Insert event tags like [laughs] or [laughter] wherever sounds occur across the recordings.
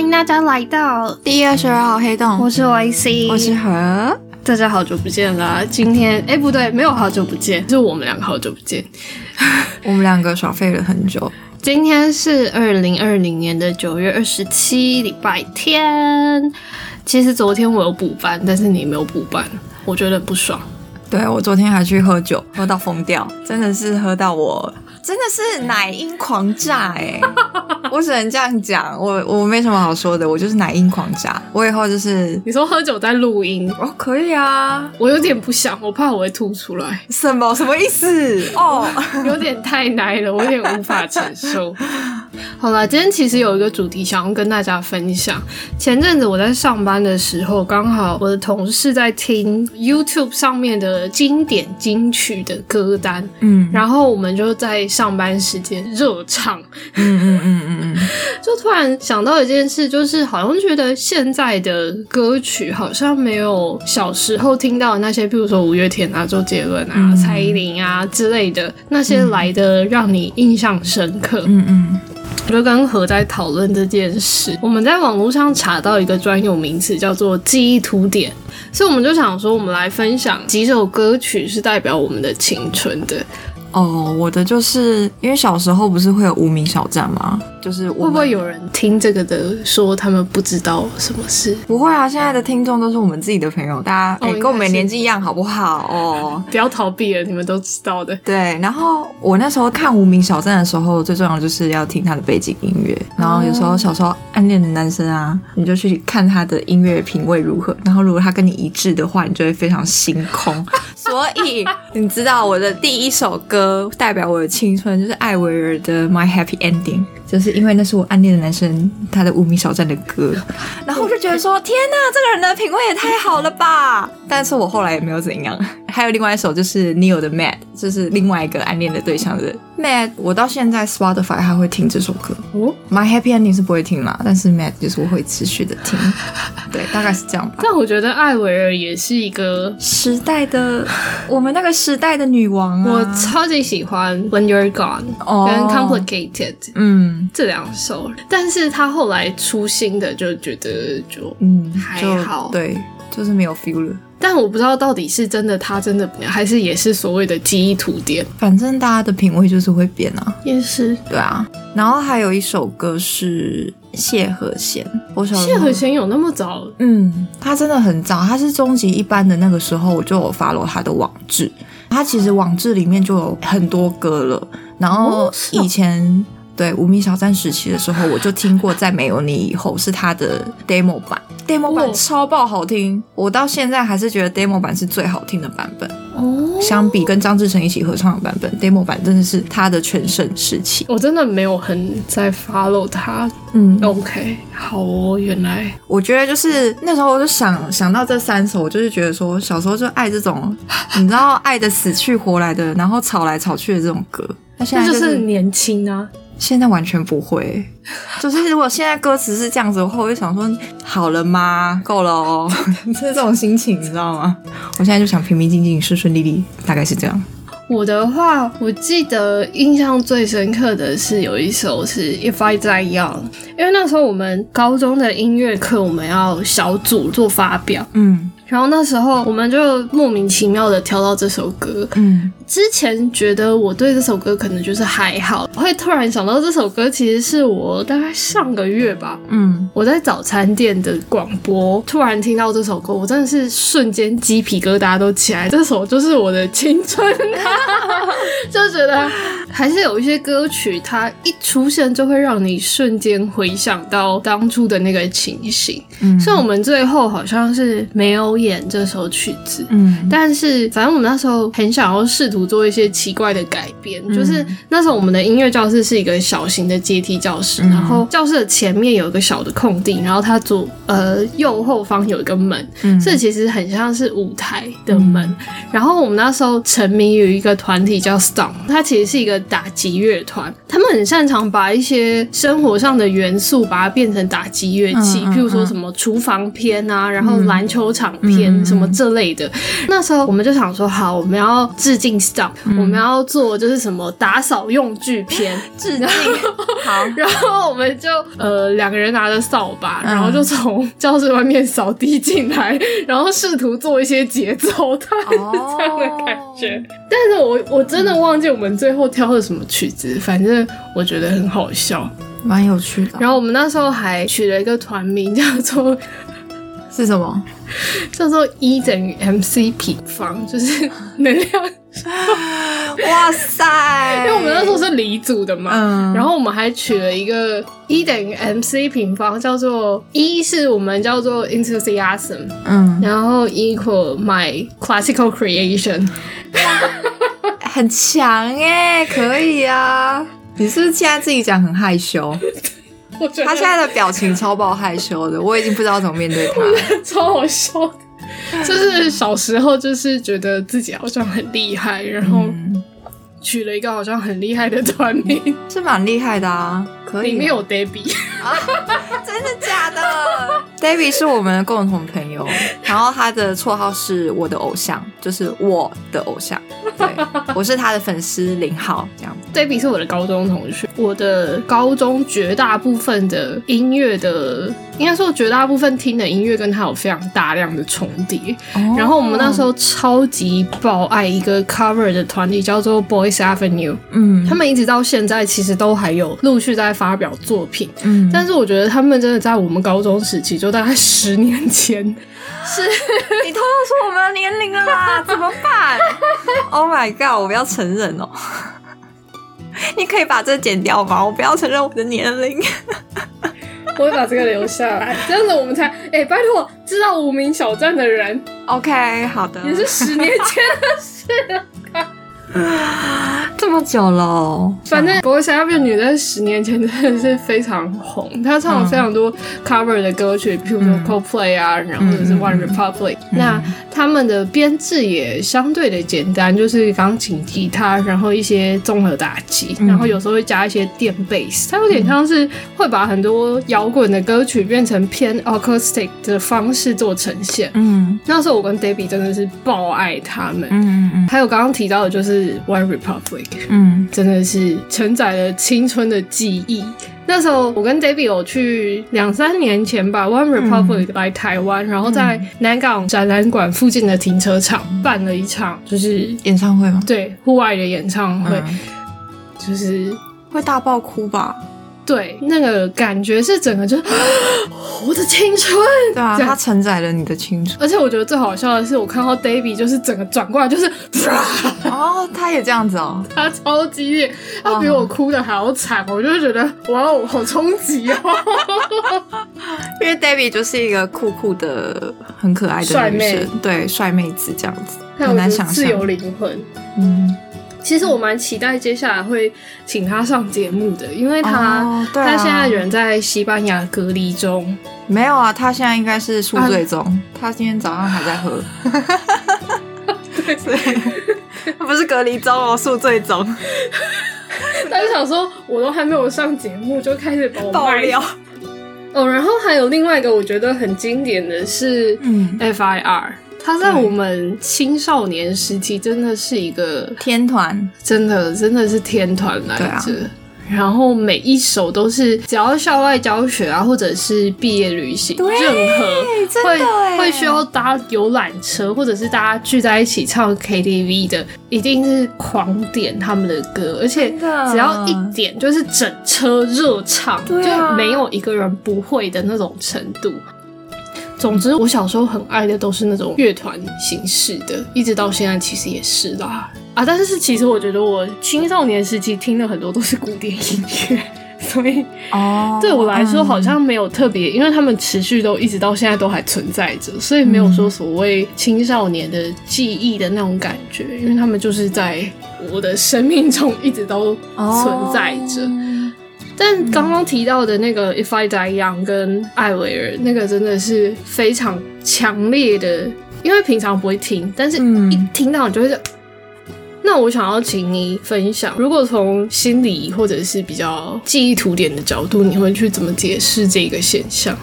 欢迎大家来到第二十二号黑洞，我是 Y C，我是何。大家好久不见啦！今天哎，不对，没有好久不见，是我们两个好久不见。[laughs] 我们两个耍废了很久。今天是二零二零年的九月二十七，礼拜天。其实昨天我有补班，但是你没有补班，我觉得不爽。对我昨天还去喝酒，喝到疯掉，真的是喝到我。真的是奶音狂炸哎！[laughs] 我只能这样讲，我我没什么好说的，我就是奶音狂炸。我以后就是你说喝酒在录音哦，可以啊。我有点不想，我怕我会吐出来。什么什么意思？哦，[laughs] 有点太奶了，我有点无法承受。[laughs] 好了，今天其实有一个主题想要跟大家分享。前阵子我在上班的时候，刚好我的同事在听 YouTube 上面的经典金曲的歌单，嗯，然后我们就在。上班时间热唱，嗯嗯嗯嗯嗯，[laughs] 就突然想到一件事，就是好像觉得现在的歌曲好像没有小时候听到的那些，比如说五月天啊、周杰伦啊、蔡依林啊之类的那些来的让你印象深刻。嗯嗯，我我就刚和在讨论这件事，我们在网络上查到一个专有名词叫做记忆图点，所以我们就想说，我们来分享几首歌曲是代表我们的青春的。哦，我的就是因为小时候不是会有无名小站吗？就是会不会有人听这个的说他们不知道什么事？不会啊，现在的听众都是我们自己的朋友，大家哎跟我们年纪一样好不好？哦，不要逃避了，你们都知道的。对，然后我那时候看无名小站的时候，最重要就是要听他的背景音乐。然后有时候小时候暗恋的男生啊，你就去看他的音乐品味如何。然后如果他跟你一致的话，你就会非常心空。[laughs] 所以你知道我的第一首歌代表我的青春，就是艾薇儿的《My Happy Ending》。就是因为那是我暗恋的男生他的无名小站的歌，[laughs] 然后我就觉得说天哪，这个人的品味也太好了吧！但是我后来也没有怎样。还有另外一首就是 Neil 的 Mad，就是另外一个暗恋的对象的 Mad。我到现在 Spotify 还会听这首歌。哦，My Happy Ending 是不会听啦，但是 Mad 就是我会持续的听。[laughs] 对，大概是这样吧。但我觉得艾薇儿也是一个时代的，我们那个时代的女王。我超级喜欢 When You're Gone 跟 Complicated。嗯。这两首，但是她后来出新的就觉得就嗯还好，对，就是没有 feel 了。但我不知道到底是真的他真的还是也是所谓的记忆图点，反正大家的品味就是会变啊，也是对啊。然后还有一首歌是谢和弦，我想谢和弦有那么早？嗯，他真的很早，他是终极一班的那个时候我就有 follow 他的网志，他其实网志里面就有很多歌了，然后以前。对无名小站时期的时候，我就听过，在没有你以后是他的 demo 版，demo 版超爆好听，我到现在还是觉得 demo 版是最好听的版本。哦，相比跟张志成一起合唱的版本，demo 版真的是他的全盛时期。我真的没有很在 follow 他。嗯，OK，好哦，原来我觉得就是那时候我就想想到这三首，我就是觉得说小时候就爱这种，[gasps] 你知道爱的死去活来的，然后吵来吵去的这种歌。那现在就是年轻啊。现在完全不会，就是如果现在歌词是这样子的话，我就想说好了吗？够了哦，[laughs] 是这种心情，你知道吗？我现在就想平平静静、顺顺利利，大概是这样。我的话，我记得印象最深刻的是有一首是《If I Die Young》，因为那时候我们高中的音乐课，我们要小组做发表，嗯。然后那时候我们就莫名其妙的挑到这首歌。嗯，之前觉得我对这首歌可能就是还好，会突然想到这首歌其实是我大概上个月吧。嗯，我在早餐店的广播突然听到这首歌，我真的是瞬间鸡皮疙瘩都起来。这首就是我的青春，[laughs] 就觉得还是有一些歌曲，它一出现就会让你瞬间回想到当初的那个情形。嗯，所以我们最后好像是没有。演这首曲子，嗯，但是反正我们那时候很想要试图做一些奇怪的改编，就是那时候我们的音乐教室是一个小型的阶梯教室，然后教室的前面有一个小的空地，然后它左呃右后方有一个门，嗯这其实很像是舞台的门。然后我们那时候沉迷于一个团体叫 Stomp，它其实是一个打击乐团，他们很擅长把一些生活上的元素把它变成打击乐器，譬如说什么厨房片啊，然后篮球场。片什么这类的，那时候我们就想说，好，我们要致敬 Stop，，我们要做就是什么打扫用具片，[laughs] 致敬。好，然后我们就呃两个人拿着扫把，然后就从教室外面扫地进来，[laughs] 然后试图做一些节奏，它 [laughs] 这样的感觉。但是我我真的忘记我们最后挑的什么曲子，反正我觉得很好笑，蛮有趣的。然后我们那时候还取了一个团名叫做。[laughs] 是什么？[laughs] 叫做 E 等于 mc 平方，就是能量。[laughs] 哇塞！因为我们那时候是离组的嘛，嗯然后我们还取了一个一等于 mc 平方，叫做一是我们叫做 enthusiasm，嗯，然后 equal my classical creation，很强耶，可以啊！你是不是现在自己讲很害羞？他现在的表情超爆害羞的，我已经不知道怎么面对他，[laughs] 超好笑。就是小时候就是觉得自己好像很厉害，然后取了一个好像很厉害的团名，是蛮厉害的啊。可以，里面有 Debbie 啊，真的假的？Debbie 是我们的共同朋友，然后他的绰号是我的偶像，就是我的偶像。对，我是他的粉丝零号，这样。Debbie 是我的高中同学，我的高中绝大部分的音乐的，应该说绝大部分听的音乐跟他有非常大量的重叠。然后我们那时候超级爆爱一个 cover 的团体，叫做 Boys Avenue。嗯，他们一直到现在其实都还有陆续在发表作品。嗯，但是我觉得他们真的在我们高中时期，就大概十年前，是 [laughs] 你透露出我们的年龄了啦，[laughs] 怎么办？Oh my god！我不要承认哦。[laughs] 你可以把这剪掉吗？我不要承认我的年龄。我会把这个留下来，这样子我们才哎，拜托，知道无名小站的人，OK，好的，也是十年前的事。这么久了，反正不过夏变女在十年前真的是非常红，她唱了非常多 cover 的歌曲，比如说 Coldplay 啊，然后或者是 One Republic。那他们的编制也相对的简单，就是钢琴、吉他，然后一些综合打击，然后有时候会加一些电贝斯，它有点像是会把很多摇滚的歌曲变成偏 acoustic 的方式做呈现。嗯，那时候我跟 Debbie 真的是爆爱他们。嗯嗯嗯，还有刚刚提到的就是。One Republic，嗯，真的是承载了青春的记忆。那时候我跟 David 有去两三年前吧，One Republic 来台湾，然后在南港展览馆附近的停车场办了一场，就是演唱会吗？对，户外的演唱会，就是会大爆哭吧。对，那个感觉是整个就是 [gasps] 我的青春，对啊，它承载了你的青春。而且我觉得最好笑的是，我看到 Davy 就是整个转过来就是，[laughs] 哦，他也这样子哦，他超激烈，他比我哭的还要惨，我就觉得哇，好冲击哦。[laughs] 因为 Davy 就是一个酷酷的、很可爱的帅妹，对，帅妹子这样子，很难想象，自由灵魂，嗯。其实我蛮期待接下来会请他上节目的，因为他他现在人在西班牙隔离中。没有啊，他现在应该是宿醉中。他今天早上还在喝。[laughs] 对，[laughs] 不是隔离中哦，宿醉中。[laughs] 他就想说，我都还没有上节目，就开始爆料。哦，然后还有另外一个我觉得很经典的是，嗯，FIR。他在我们青少年时期真的是一个天团，真的真的是天团来着。然后每一首都是，只要校外教学啊，或者是毕业旅行，任何会会需要搭游览车，或者是大家聚在一起唱 KTV 的，一定是狂点他们的歌，而且只要一点就是整车热唱，就没有一个人不会的那种程度。总之，我小时候很爱的都是那种乐团形式的，一直到现在其实也是啦。啊，但是其实我觉得我青少年时期听的很多都是古典音乐，所以哦，对我来说好像没有特别，因为他们持续都一直到现在都还存在着，所以没有说所谓青少年的记忆的那种感觉，因为他们就是在我的生命中一直都存在着。但刚刚提到的那个 If I Die Young 跟艾薇儿那个真的是非常强烈的，因为平常不会听，但是一听到你就会。那我想要请你分享，如果从心理或者是比较记忆图点的角度，你会去怎么解释这个现象？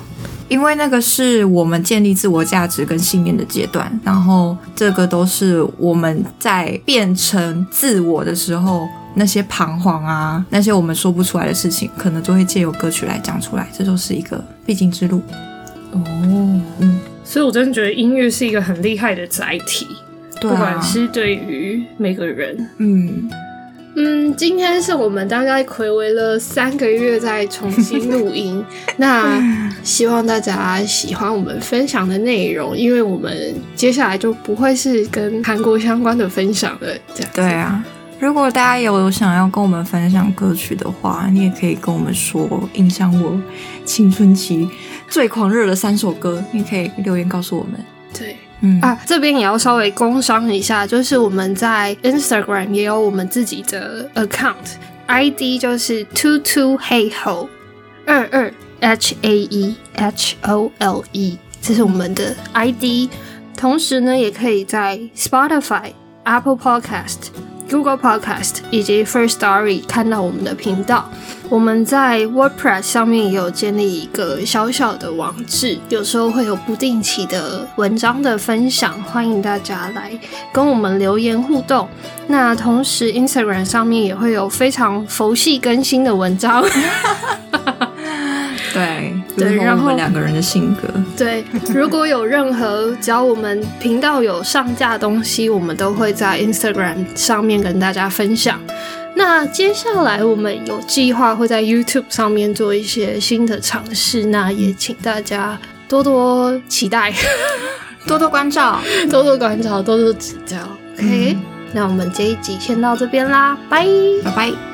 因为那个是我们建立自我价值跟信念的阶段，然后这个都是我们在变成自我的时候，那些彷徨啊，那些我们说不出来的事情，可能就会借由歌曲来讲出来，这就是一个必经之路。哦，嗯，所以我真的觉得音乐是一个很厉害的载体，不管是对于每个人，嗯。嗯，今天是我们大概暌违了三个月再重新录音，[laughs] 那希望大家喜欢我们分享的内容，因为我们接下来就不会是跟韩国相关的分享了。这样对啊，如果大家有想要跟我们分享歌曲的话，你也可以跟我们说，影响我青春期最狂热的三首歌，你可以留言告诉我们。对。嗯啊，这边也要稍微工商一下，就是我们在 Instagram 也有我们自己的 account，ID 就是 two two hey ho 二二 h a e h o l e，这是我们的 ID。同时呢，也可以在 Spotify、Apple Podcast。Google Podcast 以及 First Story 看到我们的频道，我们在 WordPress 上面也有建立一个小小的网志，有时候会有不定期的文章的分享，欢迎大家来跟我们留言互动。那同时 Instagram 上面也会有非常佛系更新的文章。[laughs] 对，然后两个人的性格。对，如果有任何只要我们频道有上架东西，我们都会在 Instagram 上面跟大家分享。那接下来我们有计划会在 YouTube 上面做一些新的尝试，那也请大家多多期待，[laughs] 多多关照，[laughs] 多多关照，多多指教。OK，那我们这一集先到这边啦，拜拜拜。